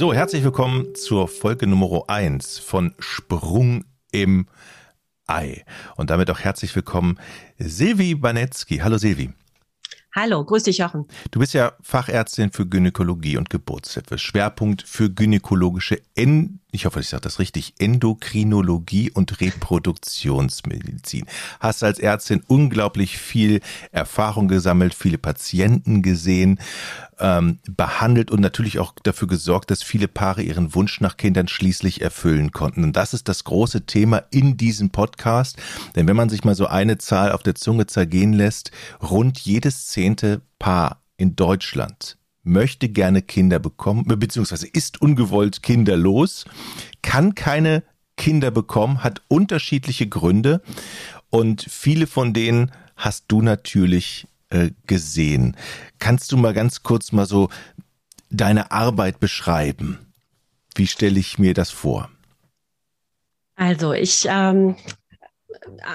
So, herzlich willkommen zur Folge Nummer 1 von Sprung im Ei. Und damit auch herzlich willkommen Silvi Banetzky. Hallo Silvi. Hallo, grüß dich Jochen. Du bist ja Fachärztin für Gynäkologie und Geburtshilfe. Schwerpunkt für gynäkologische End ich hoffe, ich sage das richtig, Endokrinologie und Reproduktionsmedizin. Hast als Ärztin unglaublich viel Erfahrung gesammelt, viele Patienten gesehen, ähm, behandelt und natürlich auch dafür gesorgt, dass viele Paare ihren Wunsch nach Kindern schließlich erfüllen konnten. Und das ist das große Thema in diesem Podcast. Denn wenn man sich mal so eine Zahl auf der Zunge zergehen lässt, rund jedes zehnte Paar in Deutschland möchte gerne Kinder bekommen, beziehungsweise ist ungewollt kinderlos, kann keine Kinder bekommen, hat unterschiedliche Gründe und viele von denen hast du natürlich äh, gesehen. Kannst du mal ganz kurz mal so deine Arbeit beschreiben? Wie stelle ich mir das vor? Also ich ähm,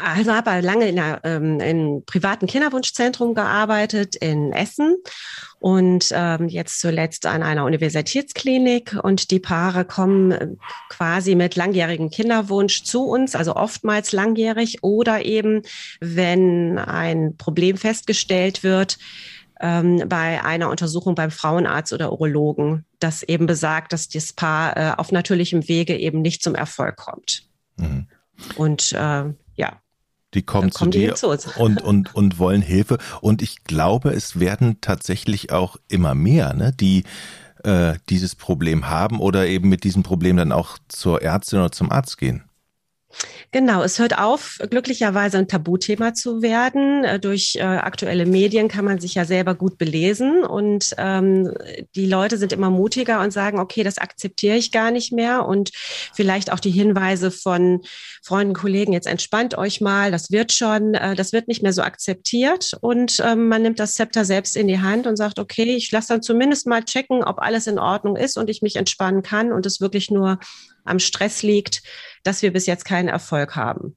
also habe lange in einem ähm, in privaten Kinderwunschzentrum gearbeitet in Essen und ähm, jetzt zuletzt an einer Universitätsklinik. Und die Paare kommen äh, quasi mit langjährigem Kinderwunsch zu uns, also oftmals langjährig oder eben, wenn ein Problem festgestellt wird, ähm, bei einer Untersuchung beim Frauenarzt oder Urologen, das eben besagt, dass das Paar äh, auf natürlichem Wege eben nicht zum Erfolg kommt. Mhm. Und äh. Die kommen zu dir zu und, und, und wollen Hilfe. Und ich glaube, es werden tatsächlich auch immer mehr, ne, die äh, dieses Problem haben oder eben mit diesem Problem dann auch zur Ärztin oder zum Arzt gehen. Genau, es hört auf, glücklicherweise ein Tabuthema zu werden. Äh, durch äh, aktuelle Medien kann man sich ja selber gut belesen und ähm, die Leute sind immer mutiger und sagen, okay, das akzeptiere ich gar nicht mehr und vielleicht auch die Hinweise von Freunden, Kollegen, jetzt entspannt euch mal, das wird schon, äh, das wird nicht mehr so akzeptiert und ähm, man nimmt das Zepter selbst in die Hand und sagt, okay, ich lasse dann zumindest mal checken, ob alles in Ordnung ist und ich mich entspannen kann und es wirklich nur am Stress liegt, dass wir bis jetzt keinen Erfolg haben.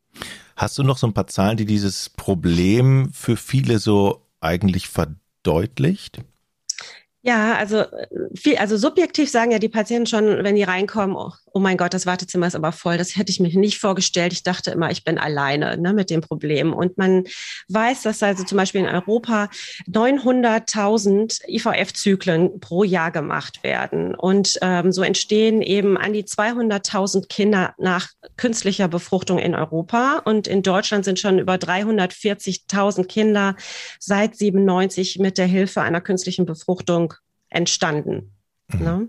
Hast du noch so ein paar Zahlen, die dieses Problem für viele so eigentlich verdeutlicht? Ja, also viel, also subjektiv sagen ja die Patienten schon, wenn die reinkommen, oh, oh mein Gott, das Wartezimmer ist aber voll. Das hätte ich mir nicht vorgestellt. Ich dachte immer, ich bin alleine ne, mit dem Problem. Und man weiß, dass also zum Beispiel in Europa 900.000 IVF-Zyklen pro Jahr gemacht werden. Und ähm, so entstehen eben an die 200.000 Kinder nach künstlicher Befruchtung in Europa. Und in Deutschland sind schon über 340.000 Kinder seit 97 mit der Hilfe einer künstlichen Befruchtung entstanden. Mhm. Ne?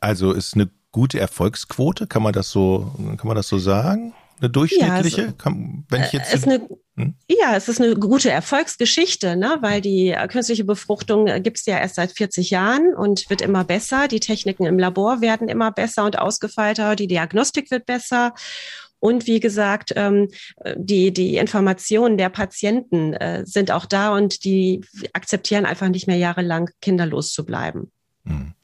Also ist eine gute Erfolgsquote, kann man das so, kann man das so sagen? Eine durchschnittliche? Ja, also, kann, wenn ich jetzt ist eine, hm? Ja, es ist eine gute Erfolgsgeschichte, ne? weil die künstliche Befruchtung gibt es ja erst seit 40 Jahren und wird immer besser. Die Techniken im Labor werden immer besser und ausgefeilter. Die Diagnostik wird besser. Und wie gesagt, ähm, die, die Informationen der Patienten äh, sind auch da und die akzeptieren einfach nicht mehr jahrelang kinderlos zu bleiben. Hm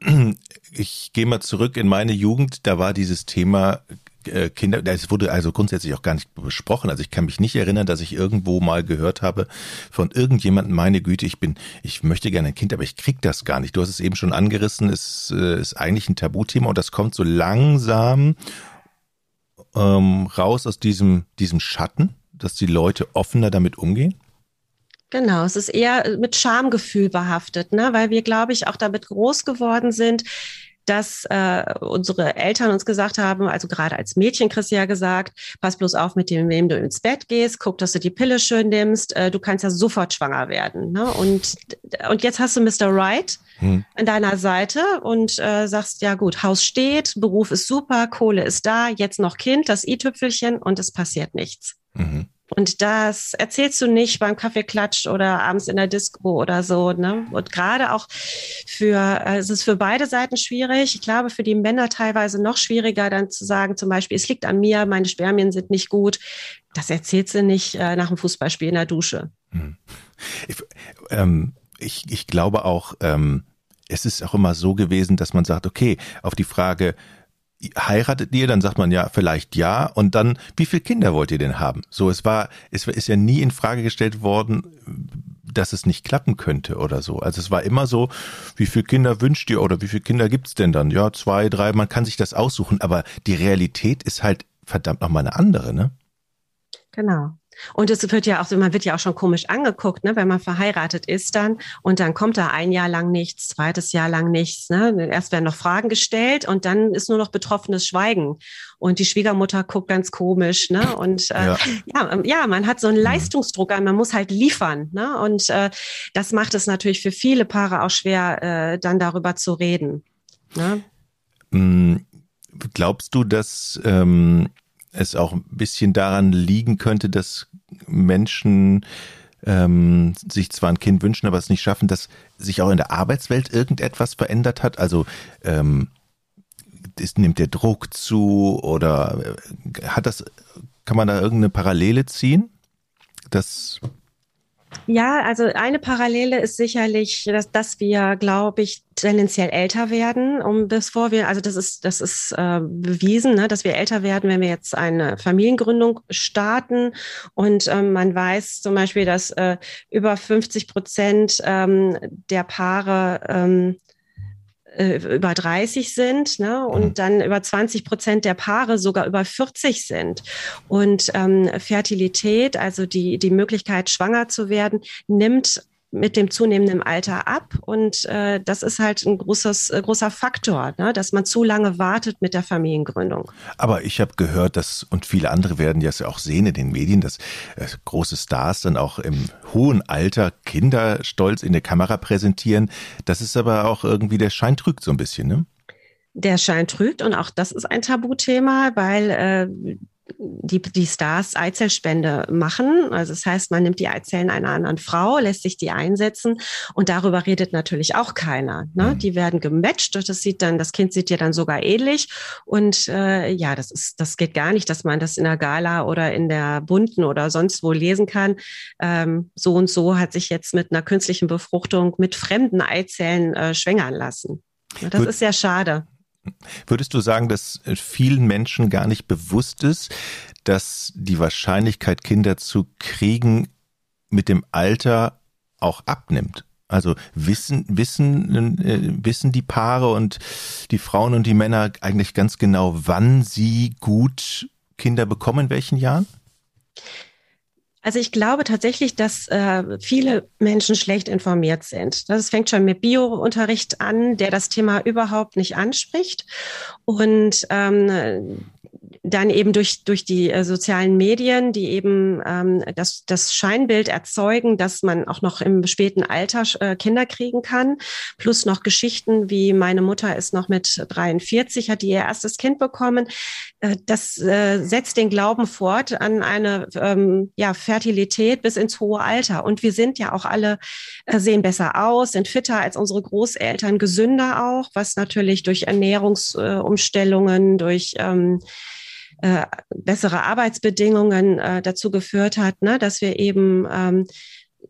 ich gehe mal zurück in meine Jugend, da war dieses Thema äh, Kinder, es wurde also grundsätzlich auch gar nicht besprochen. Also ich kann mich nicht erinnern, dass ich irgendwo mal gehört habe von irgendjemandem, meine Güte, ich bin, ich möchte gerne ein Kind, aber ich krieg das gar nicht. Du hast es eben schon angerissen, es äh, ist eigentlich ein Tabuthema und das kommt so langsam ähm, raus aus diesem, diesem Schatten, dass die Leute offener damit umgehen. Genau, es ist eher mit Schamgefühl behaftet, ne? weil wir, glaube ich, auch damit groß geworden sind, dass äh, unsere Eltern uns gesagt haben, also gerade als Mädchen kriegst du ja gesagt, pass bloß auf mit dem, wem du ins Bett gehst, guck, dass du die Pille schön nimmst, äh, du kannst ja sofort schwanger werden. Ne? Und, und jetzt hast du Mr. Right hm. an deiner Seite und äh, sagst, ja gut, Haus steht, Beruf ist super, Kohle ist da, jetzt noch Kind, das i-Tüpfelchen und es passiert nichts. Mhm. Und das erzählst du nicht beim Kaffeeklatsch oder abends in der Disco oder so. Ne? Und gerade auch für, äh, es ist für beide Seiten schwierig. Ich glaube, für die Männer teilweise noch schwieriger, dann zu sagen, zum Beispiel, es liegt an mir, meine Spermien sind nicht gut. Das erzählst du nicht äh, nach dem Fußballspiel in der Dusche. Hm. Ich, ähm, ich, ich glaube auch, ähm, es ist auch immer so gewesen, dass man sagt, okay, auf die Frage, heiratet ihr? Dann sagt man ja vielleicht ja. Und dann, wie viele Kinder wollt ihr denn haben? So, es war, es ist ja nie in Frage gestellt worden, dass es nicht klappen könnte oder so. Also es war immer so, wie viele Kinder wünscht ihr oder wie viele Kinder gibt's denn dann? Ja, zwei, drei, man kann sich das aussuchen, aber die Realität ist halt verdammt nochmal eine andere, ne? Genau. Und es wird ja auch so, man wird ja auch schon komisch angeguckt, ne, wenn man verheiratet ist dann und dann kommt da ein Jahr lang nichts, zweites Jahr lang nichts. Ne? Erst werden noch Fragen gestellt und dann ist nur noch betroffenes Schweigen. Und die Schwiegermutter guckt ganz komisch, ne? Und äh, ja. ja, ähm, ja, man hat so einen mhm. Leistungsdruck an, man muss halt liefern, ne? Und äh, das macht es natürlich für viele Paare auch schwer, äh, dann darüber zu reden. Ne? Mm, glaubst du, dass ähm, es auch ein bisschen daran liegen könnte, dass Menschen ähm, sich zwar ein Kind wünschen, aber es nicht schaffen, dass sich auch in der Arbeitswelt irgendetwas verändert hat. Also ähm, ist, nimmt der Druck zu oder äh, hat das, kann man da irgendeine Parallele ziehen? Das ja, also eine Parallele ist sicherlich, dass, dass wir, glaube ich, tendenziell älter werden, um bevor wir, also das ist, das ist äh, bewiesen, ne, dass wir älter werden, wenn wir jetzt eine Familiengründung starten. Und ähm, man weiß zum Beispiel, dass äh, über 50 Prozent ähm, der Paare ähm, äh, über 30 sind ne? und mhm. dann über 20 Prozent der Paare sogar über 40 sind. Und ähm, Fertilität, also die, die Möglichkeit, schwanger zu werden, nimmt mit dem zunehmenden Alter ab. Und äh, das ist halt ein großes, äh, großer Faktor, ne? dass man zu lange wartet mit der Familiengründung. Aber ich habe gehört, dass, und viele andere werden ja auch sehen in den Medien, dass äh, große Stars dann auch im hohen Alter Kinder stolz in der Kamera präsentieren. Das ist aber auch irgendwie, der Schein trügt so ein bisschen, ne? Der Schein trügt und auch das ist ein Tabuthema, weil äh, die, die Stars Eizellspende machen. Also das heißt, man nimmt die Eizellen einer anderen Frau, lässt sich die einsetzen und darüber redet natürlich auch keiner. Ne? Mhm. Die werden gematcht das sieht dann, das Kind sieht dir dann sogar ähnlich. Und äh, ja, das ist, das geht gar nicht, dass man das in der Gala oder in der bunten oder sonst wo lesen kann. Ähm, so und so hat sich jetzt mit einer künstlichen Befruchtung mit fremden Eizellen äh, schwängern lassen. Das Gut. ist sehr schade. Würdest du sagen, dass vielen Menschen gar nicht bewusst ist, dass die Wahrscheinlichkeit, Kinder zu kriegen, mit dem Alter auch abnimmt? Also wissen, wissen, äh, wissen die Paare und die Frauen und die Männer eigentlich ganz genau, wann sie gut Kinder bekommen, in welchen Jahren? Also ich glaube tatsächlich, dass äh, viele Menschen schlecht informiert sind. Das fängt schon mit Bio-Unterricht an, der das Thema überhaupt nicht anspricht. Und ähm, dann eben durch, durch die äh, sozialen Medien, die eben ähm, das, das Scheinbild erzeugen, dass man auch noch im späten Alter äh, Kinder kriegen kann, plus noch Geschichten wie meine Mutter ist noch mit 43, hat die ihr erstes Kind bekommen. Äh, das äh, setzt den Glauben fort an eine ähm, ja, Fertilität bis ins hohe Alter. Und wir sind ja auch alle, äh, sehen besser aus, sind fitter als unsere Großeltern, gesünder auch, was natürlich durch Ernährungsumstellungen, durch ähm, äh, bessere Arbeitsbedingungen äh, dazu geführt hat, ne, dass wir eben ähm,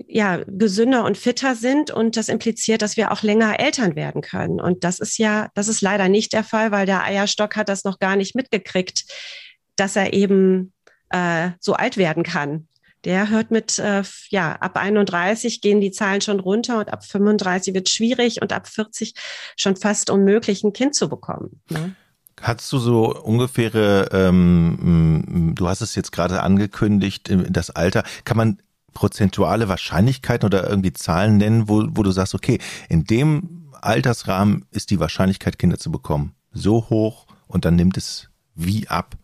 ja gesünder und fitter sind und das impliziert, dass wir auch länger Eltern werden können. Und das ist ja, das ist leider nicht der Fall, weil der Eierstock hat das noch gar nicht mitgekriegt, dass er eben äh, so alt werden kann. Der hört mit, äh, ja, ab 31 gehen die Zahlen schon runter und ab 35 wird schwierig und ab 40 schon fast unmöglich, ein Kind zu bekommen. Ne? Hast du so ungefähre, ähm, du hast es jetzt gerade angekündigt, äh, das Alter, kann man prozentuale Wahrscheinlichkeiten oder irgendwie Zahlen nennen, wo, wo du sagst, okay, in dem Altersrahmen ist die Wahrscheinlichkeit, Kinder zu bekommen, so hoch und dann nimmt es wie ab?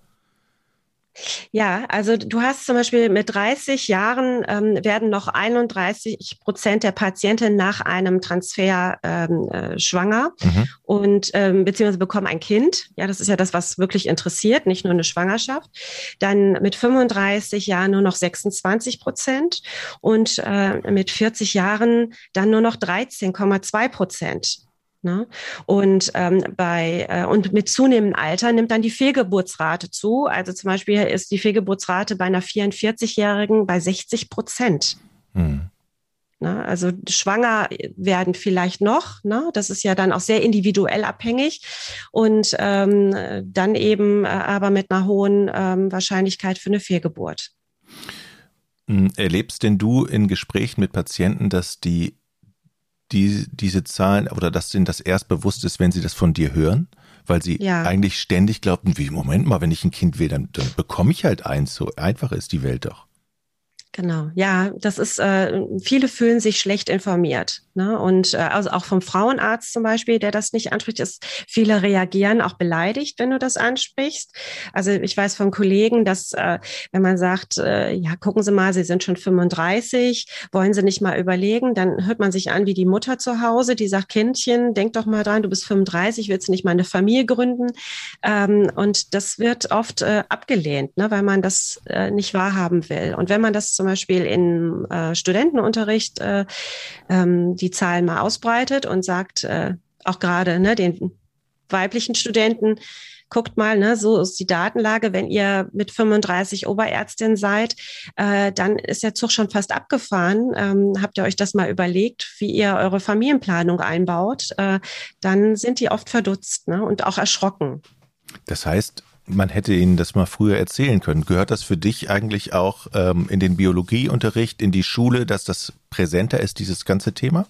Ja, also du hast zum Beispiel mit 30 Jahren ähm, werden noch 31 Prozent der Patienten nach einem Transfer ähm, äh, schwanger mhm. und ähm, beziehungsweise bekommen ein Kind. Ja, das ist ja das, was wirklich interessiert, nicht nur eine Schwangerschaft. Dann mit 35 Jahren nur noch 26 Prozent und äh, mit 40 Jahren dann nur noch 13,2 Prozent. Ne? Und ähm, bei äh, und mit zunehmendem Alter nimmt dann die Fehlgeburtsrate zu. Also zum Beispiel ist die Fehlgeburtsrate bei einer 44-Jährigen bei 60 Prozent. Hm. Ne? Also schwanger werden vielleicht noch. Ne? Das ist ja dann auch sehr individuell abhängig und ähm, dann eben äh, aber mit einer hohen ähm, Wahrscheinlichkeit für eine Fehlgeburt. Hm, erlebst denn du in Gesprächen mit Patienten, dass die, die diese Zahlen oder dass denen das erst bewusst ist, wenn sie das von dir hören? Weil sie ja. eigentlich ständig glaubten, wie, Moment mal, wenn ich ein Kind will, dann, dann bekomme ich halt eins. So einfach ist die Welt doch. Genau, ja, das ist, äh, viele fühlen sich schlecht informiert. Ne? Und äh, also auch vom Frauenarzt zum Beispiel, der das nicht anspricht, ist, viele reagieren auch beleidigt, wenn du das ansprichst. Also ich weiß von Kollegen, dass äh, wenn man sagt, äh, ja, gucken Sie mal, Sie sind schon 35, wollen Sie nicht mal überlegen, dann hört man sich an wie die Mutter zu Hause, die sagt, Kindchen, denk doch mal dran, du bist 35, willst nicht mal eine Familie gründen. Ähm, und das wird oft äh, abgelehnt, ne? weil man das äh, nicht wahrhaben will. Und wenn man das zum zum Beispiel in äh, Studentenunterricht äh, ähm, die Zahlen mal ausbreitet und sagt, äh, auch gerade ne, den weiblichen Studenten, guckt mal, ne, so ist die Datenlage. Wenn ihr mit 35 Oberärztin seid, äh, dann ist der Zug schon fast abgefahren. Ähm, habt ihr euch das mal überlegt, wie ihr eure Familienplanung einbaut? Äh, dann sind die oft verdutzt ne, und auch erschrocken. Das heißt, man hätte Ihnen das mal früher erzählen können. Gehört das für dich eigentlich auch ähm, in den Biologieunterricht, in die Schule, dass das präsenter ist, dieses ganze Thema?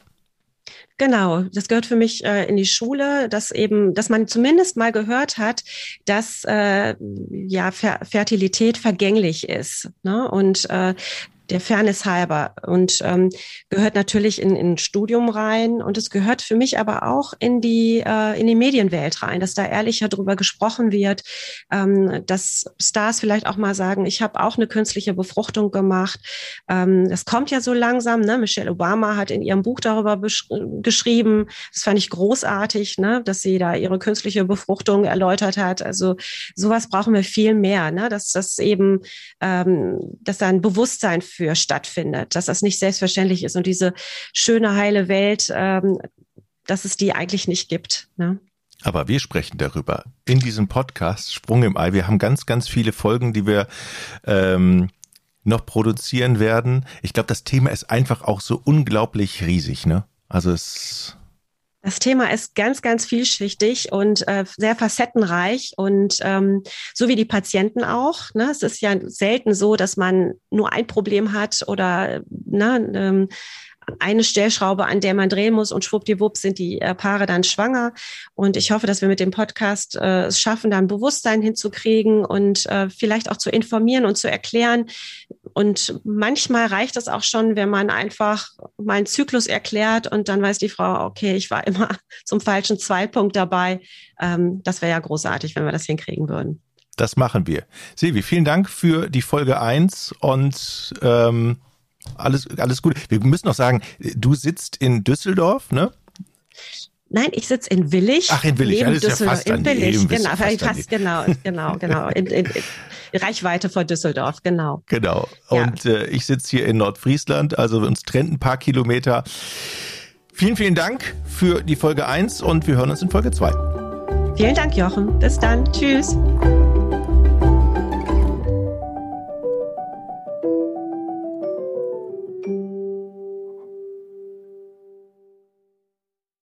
Genau, das gehört für mich äh, in die Schule, dass eben, dass man zumindest mal gehört hat, dass äh, ja Fer Fertilität vergänglich ist. Ne? Und äh, der Fairness halber und ähm, gehört natürlich in, in ein Studium rein und es gehört für mich aber auch in die äh, in die Medienwelt rein, dass da ehrlicher drüber gesprochen wird, ähm, dass Stars vielleicht auch mal sagen, ich habe auch eine künstliche Befruchtung gemacht. Ähm, das kommt ja so langsam. Ne? Michelle Obama hat in ihrem Buch darüber geschrieben. Das fand ich großartig, ne? dass sie da ihre künstliche Befruchtung erläutert hat. Also sowas brauchen wir viel mehr, ne? dass das eben, ähm, dass da ein Bewusstsein stattfindet, dass das nicht selbstverständlich ist und diese schöne, heile Welt, ähm, dass es die eigentlich nicht gibt. Ne? Aber wir sprechen darüber in diesem Podcast Sprung im Ei. Wir haben ganz, ganz viele Folgen, die wir ähm, noch produzieren werden. Ich glaube, das Thema ist einfach auch so unglaublich riesig. Ne? Also es das Thema ist ganz, ganz vielschichtig und äh, sehr facettenreich und ähm, so wie die Patienten auch. Ne? Es ist ja selten so, dass man nur ein Problem hat oder ne, ähm, eine Stellschraube, an der man drehen muss und schwuppdiwupp sind die äh, Paare dann schwanger. Und ich hoffe, dass wir mit dem Podcast äh, es schaffen, da ein Bewusstsein hinzukriegen und äh, vielleicht auch zu informieren und zu erklären. Und manchmal reicht es auch schon, wenn man einfach mal einen Zyklus erklärt und dann weiß die Frau, okay, ich war immer zum falschen Zeitpunkt dabei. Ähm, das wäre ja großartig, wenn wir das hinkriegen würden. Das machen wir. Silvi, vielen Dank für die Folge eins und ähm, alles, alles gut. Wir müssen noch sagen, du sitzt in Düsseldorf, ne? Nein, ich sitze in Willig. Ach, in Willig, alles Düsseldorf. Ja fast in Willig, genau, fast, fast genau, genau, genau. In, in, in Reichweite vor Düsseldorf, genau. Genau. Und ja. äh, ich sitze hier in Nordfriesland, also uns trennt ein paar Kilometer. Vielen, vielen Dank für die Folge 1 und wir hören uns in Folge 2. Vielen Dank, Jochen. Bis dann. Tschüss.